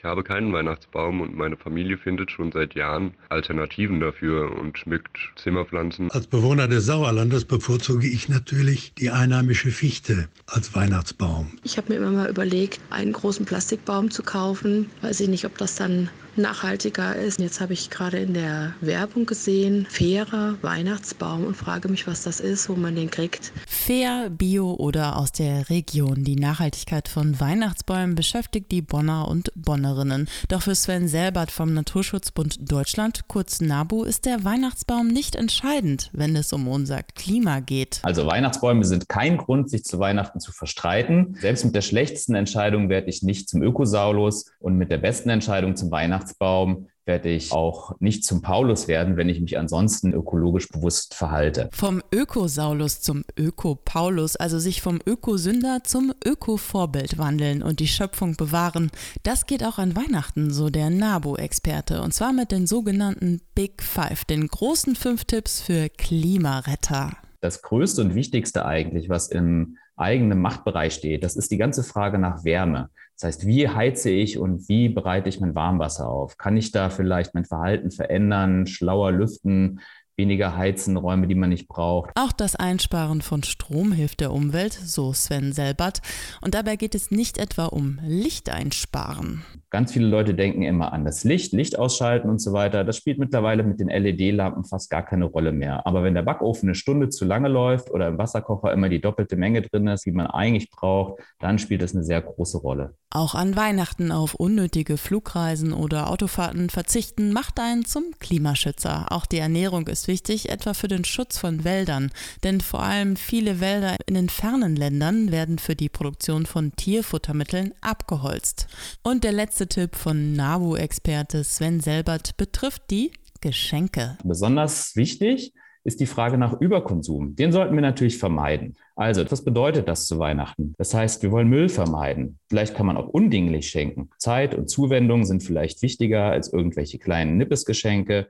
Ich habe keinen Weihnachtsbaum und meine Familie findet schon seit Jahren Alternativen dafür und schmückt Zimmerpflanzen. Als Bewohner des Sauerlandes bevorzuge ich natürlich die einheimische Fichte als Weihnachtsbaum. Ich habe mir immer mal überlegt, einen großen Plastikbaum zu kaufen. Weiß ich nicht, ob das dann nachhaltiger ist. Jetzt habe ich gerade in der Werbung gesehen, fairer Weihnachtsbaum und frage mich, was das ist, wo man den kriegt. Fair, Bio oder aus der Region. Die Nachhaltigkeit von Weihnachtsbäumen beschäftigt die Bonner und Bonnerinnen. Doch für Sven Selbert vom Naturschutzbund Deutschland, kurz NABU, ist der Weihnachtsbaum nicht entscheidend, wenn es um unser Klima geht. Also Weihnachtsbäume sind kein Grund, sich zu Weihnachten zu verstreiten. Selbst mit der schlechtesten Entscheidung werde ich nicht zum Ökosaulus und mit der besten Entscheidung zum Weihnachtsbaum Weihnachtsbaum werde ich auch nicht zum Paulus werden, wenn ich mich ansonsten ökologisch bewusst verhalte. Vom Ökosaulus zum Öko-Paulus, also sich vom Ökosünder zum Öko-Vorbild wandeln und die Schöpfung bewahren, das geht auch an Weihnachten, so der NABU-Experte. Und zwar mit den sogenannten Big Five, den großen fünf Tipps für Klimaretter. Das größte und wichtigste eigentlich, was im eigenen Machtbereich steht, das ist die ganze Frage nach Wärme. Das heißt, wie heize ich und wie bereite ich mein Warmwasser auf? Kann ich da vielleicht mein Verhalten verändern, schlauer lüften, weniger heizen, Räume, die man nicht braucht. Auch das Einsparen von Strom hilft der Umwelt, so Sven Selbert. Und dabei geht es nicht etwa um Licht einsparen. Ganz viele Leute denken immer an das Licht, Licht ausschalten und so weiter. Das spielt mittlerweile mit den LED-Lampen fast gar keine Rolle mehr. Aber wenn der Backofen eine Stunde zu lange läuft oder im Wasserkocher immer die doppelte Menge drin ist, wie man eigentlich braucht, dann spielt das eine sehr große Rolle. Auch an Weihnachten auf unnötige Flugreisen oder Autofahrten verzichten macht einen zum Klimaschützer. Auch die Ernährung ist wichtig, etwa für den Schutz von Wäldern. Denn vor allem viele Wälder in den fernen Ländern werden für die Produktion von Tierfuttermitteln abgeholzt. Und der letzte Tipp von NABU-Experte Sven Selbert betrifft die Geschenke. Besonders wichtig ist die Frage nach Überkonsum. Den sollten wir natürlich vermeiden. Also, was bedeutet das zu Weihnachten? Das heißt, wir wollen Müll vermeiden. Vielleicht kann man auch undinglich schenken. Zeit und Zuwendung sind vielleicht wichtiger als irgendwelche kleinen Nippesgeschenke.